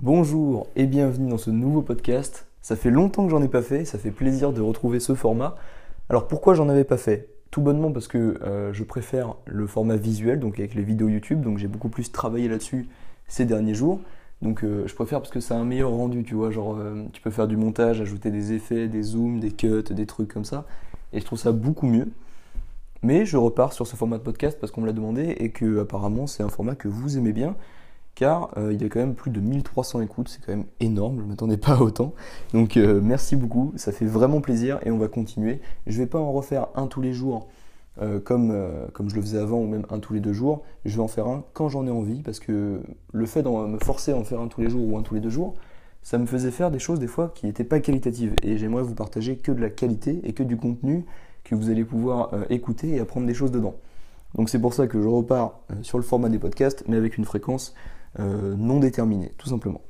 Bonjour et bienvenue dans ce nouveau podcast. Ça fait longtemps que j'en ai pas fait, ça fait plaisir de retrouver ce format. Alors pourquoi j'en avais pas fait? Tout bonnement parce que euh, je préfère le format visuel, donc avec les vidéos YouTube, donc j'ai beaucoup plus travaillé là-dessus ces derniers jours. Donc euh, je préfère parce que ça a un meilleur rendu, tu vois, genre euh, tu peux faire du montage, ajouter des effets, des zooms, des cuts, des trucs comme ça. Et je trouve ça beaucoup mieux. Mais je repars sur ce format de podcast parce qu'on me l'a demandé et que apparemment c'est un format que vous aimez bien car euh, il y a quand même plus de 1300 écoutes, c'est quand même énorme, je ne m'attendais pas à autant. Donc euh, merci beaucoup, ça fait vraiment plaisir et on va continuer. Je ne vais pas en refaire un tous les jours euh, comme, comme je le faisais avant ou même un tous les deux jours, je vais en faire un quand j'en ai envie parce que le fait de me forcer à en faire un tous les jours ou un tous les deux jours, ça me faisait faire des choses des fois qui n'étaient pas qualitatives et j'aimerais vous partager que de la qualité et que du contenu que vous allez pouvoir écouter et apprendre des choses dedans. Donc c'est pour ça que je repars sur le format des podcasts mais avec une fréquence euh, non déterminé, tout simplement.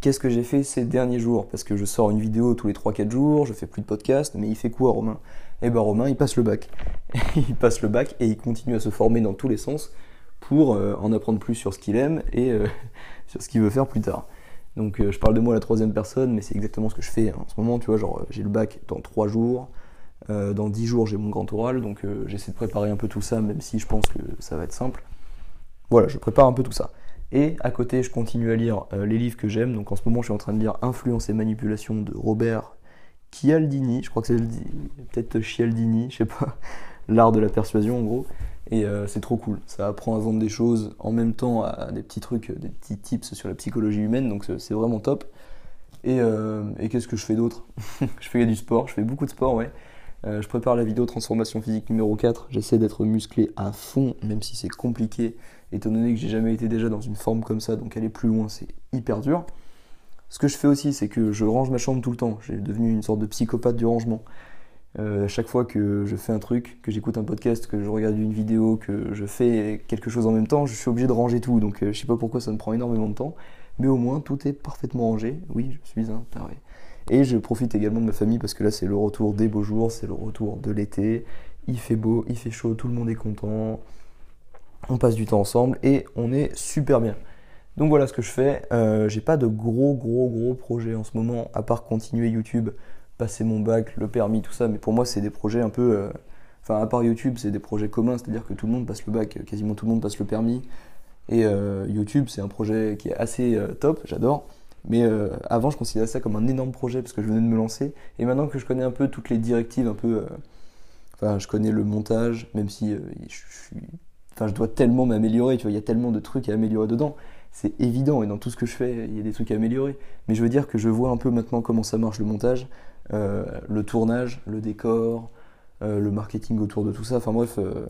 Qu'est-ce que j'ai fait ces derniers jours? Parce que je sors une vidéo tous les 3-4 jours, je fais plus de podcast, mais il fait quoi Romain? Eh ben Romain, il passe le bac. il passe le bac et il continue à se former dans tous les sens pour euh, en apprendre plus sur ce qu'il aime et euh, sur ce qu'il veut faire plus tard. Donc je parle de moi la troisième personne, mais c'est exactement ce que je fais en ce moment, tu vois, genre j'ai le bac dans 3 jours, dans 10 jours j'ai mon grand oral, donc j'essaie de préparer un peu tout ça, même si je pense que ça va être simple. Voilà, je prépare un peu tout ça. Et à côté, je continue à lire euh, les livres que j'aime. Donc en ce moment, je suis en train de lire Influence et manipulation de Robert Chialdini. Je crois que c'est peut-être Chialdini, je sais pas. L'art de la persuasion en gros. Et euh, c'est trop cool. Ça apprend à vendre des choses en même temps à des petits trucs, des petits tips sur la psychologie humaine. Donc c'est vraiment top. Euh, et qu'est-ce que je fais d'autre? Je fais du sport. Je fais beaucoup de sport, ouais. Je prépare la vidéo transformation physique numéro 4. J'essaie d'être musclé à fond, même si c'est compliqué étant donné que j'ai jamais été déjà dans une forme comme ça, donc aller plus loin, c'est hyper dur. Ce que je fais aussi, c'est que je range ma chambre tout le temps. J'ai devenu une sorte de psychopathe du rangement. Euh, à chaque fois que je fais un truc, que j'écoute un podcast, que je regarde une vidéo, que je fais quelque chose en même temps, je suis obligé de ranger tout. Donc euh, je sais pas pourquoi ça me prend énormément de temps, mais au moins tout est parfaitement rangé. Oui, je suis un taré. Et je profite également de ma famille parce que là c'est le retour des beaux jours, c'est le retour de l'été. Il fait beau, il fait chaud, tout le monde est content on passe du temps ensemble et on est super bien. Donc voilà ce que je fais. Euh, j'ai pas de gros gros gros projets en ce moment, à part continuer YouTube, passer mon bac, le permis, tout ça. Mais pour moi, c'est des projets un peu. Euh, enfin, à part YouTube, c'est des projets communs, c'est-à-dire que tout le monde passe le bac, quasiment tout le monde passe le permis. Et euh, YouTube, c'est un projet qui est assez top, j'adore. Mais avant, je considérais ça comme un énorme projet parce que je venais de me lancer. Et maintenant que je connais un peu toutes les directives, un peu. Enfin, je connais le montage, même si je suis Enfin, je dois tellement m'améliorer, tu vois, il y a tellement de trucs à améliorer dedans. C'est évident, et dans tout ce que je fais, il y a des trucs à améliorer. Mais je veux dire que je vois un peu maintenant comment ça marche le montage, euh, le tournage, le décor, euh, le marketing autour de tout ça. Enfin bref, euh,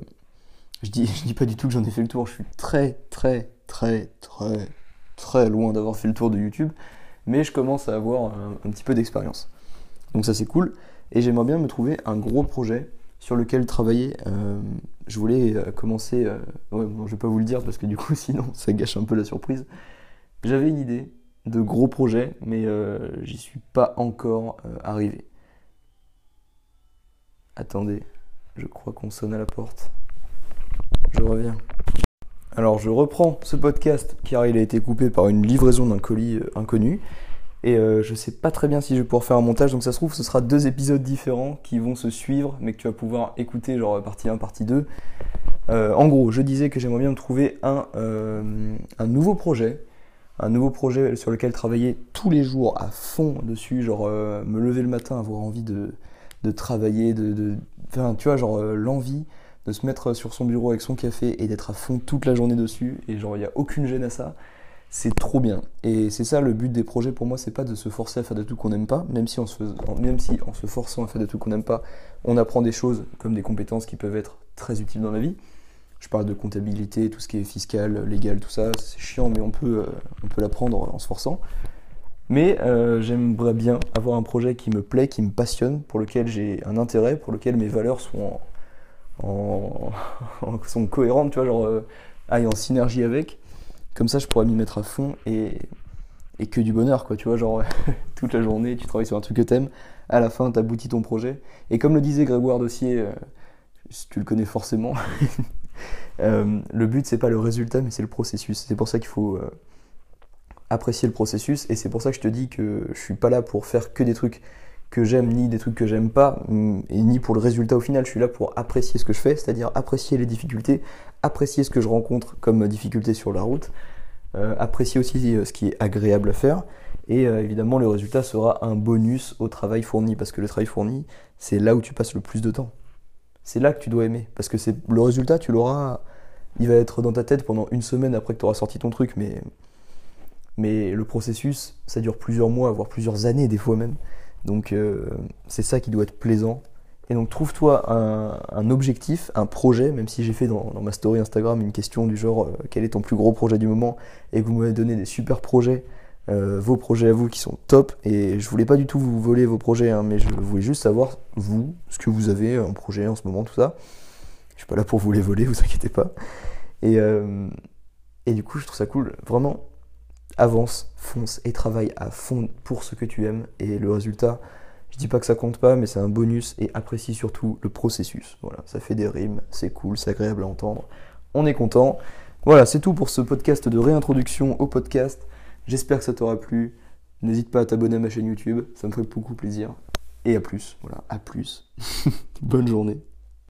je, dis, je dis pas du tout que j'en ai fait le tour. Je suis très, très, très, très, très loin d'avoir fait le tour de YouTube. Mais je commence à avoir un petit peu d'expérience. Donc ça c'est cool. Et j'aimerais bien me trouver un gros projet sur lequel travailler. Euh, je voulais euh, commencer, euh, ouais, bon, je vais pas vous le dire parce que du coup sinon ça gâche un peu la surprise. J'avais une idée de gros projet, mais j'y suis pas encore arrivé. Attendez, je crois qu'on sonne à la porte. Je reviens. Alors je reprends ce podcast car il a été coupé par une livraison d'un colis inconnu. Et euh, je sais pas très bien si je vais pouvoir faire un montage, donc ça se trouve, ce sera deux épisodes différents qui vont se suivre, mais que tu vas pouvoir écouter, genre partie 1, partie 2. Euh, en gros, je disais que j'aimerais bien me trouver un, euh, un nouveau projet, un nouveau projet sur lequel travailler tous les jours à fond dessus, genre me lever le matin, avoir envie de, travailler, de, de, enfin, tu vois, genre l'envie de se mettre sur son bureau avec son café et d'être à fond toute la journée dessus, et genre il n'y a aucune gêne à ça c'est trop bien. Et c'est ça le but des projets pour moi, c'est pas de se forcer à faire de tout qu'on n'aime pas, même si, en se forçant à faire de tout qu'on n'aime pas, on apprend des choses comme des compétences qui peuvent être très utiles dans la vie. Je parle de comptabilité, tout ce qui est fiscal, légal, tout ça, c'est chiant, mais on peut, euh, l'apprendre en se forçant. Mais euh, j'aimerais bien avoir un projet qui me plaît, qui me passionne, pour lequel j'ai un intérêt, pour lequel mes valeurs sont, sont cohérentes, tu vois, genre euh, en synergie avec. Comme ça, je pourrais m'y mettre à fond et, et que du bonheur, quoi. Tu vois, genre, toute la journée, tu travailles sur un truc que t'aimes. À la fin, t'aboutis ton projet. Et comme le disait Grégoire Dossier, euh, tu le connais forcément, euh, le but, c'est pas le résultat, mais c'est le processus. C'est pour ça qu'il faut euh, apprécier le processus. Et c'est pour ça que je te dis que je suis pas là pour faire que des trucs que j'aime ni des trucs que j'aime pas, mm, et ni pour le résultat au final. Je suis là pour apprécier ce que je fais, c'est-à-dire apprécier les difficultés, apprécier ce que je rencontre comme difficultés sur la route, euh, apprécier aussi euh, ce qui est agréable à faire, et euh, évidemment le résultat sera un bonus au travail fourni, parce que le travail fourni, c'est là où tu passes le plus de temps. C'est là que tu dois aimer, parce que c'est le résultat, tu l'auras, il va être dans ta tête pendant une semaine après que tu auras sorti ton truc, mais mais le processus, ça dure plusieurs mois, voire plusieurs années des fois même. Donc euh, c'est ça qui doit être plaisant. Et donc trouve-toi un, objectif, un projet, même si j'ai fait dans, ma story Instagram une question du genre euh, quel est ton plus gros projet du moment? Et que vous m'avez donné des super projets, euh, vos projets à vous qui sont top. Et je voulais pas du tout vous voler vos projets, hein, mais je voulais juste savoir vous, ce que vous avez en projet en ce moment, tout ça. Je suis pas là pour vous les voler, vous inquiétez pas. Et, et du coup je trouve ça cool. Vraiment, avance, fonce et travaille à fond pour ce que tu aimes. Et le résultat, je dis pas que ça compte pas, mais c'est un bonus et apprécie surtout le processus. Voilà, ça fait des rimes, c'est cool, c'est agréable à entendre. On est content. Voilà, c'est tout pour ce podcast de réintroduction au podcast. J'espère que ça t'aura plu. N'hésite pas à t'abonner à ma chaîne YouTube, ça me ferait beaucoup plaisir. Et à plus, voilà, à plus. Bonne journée.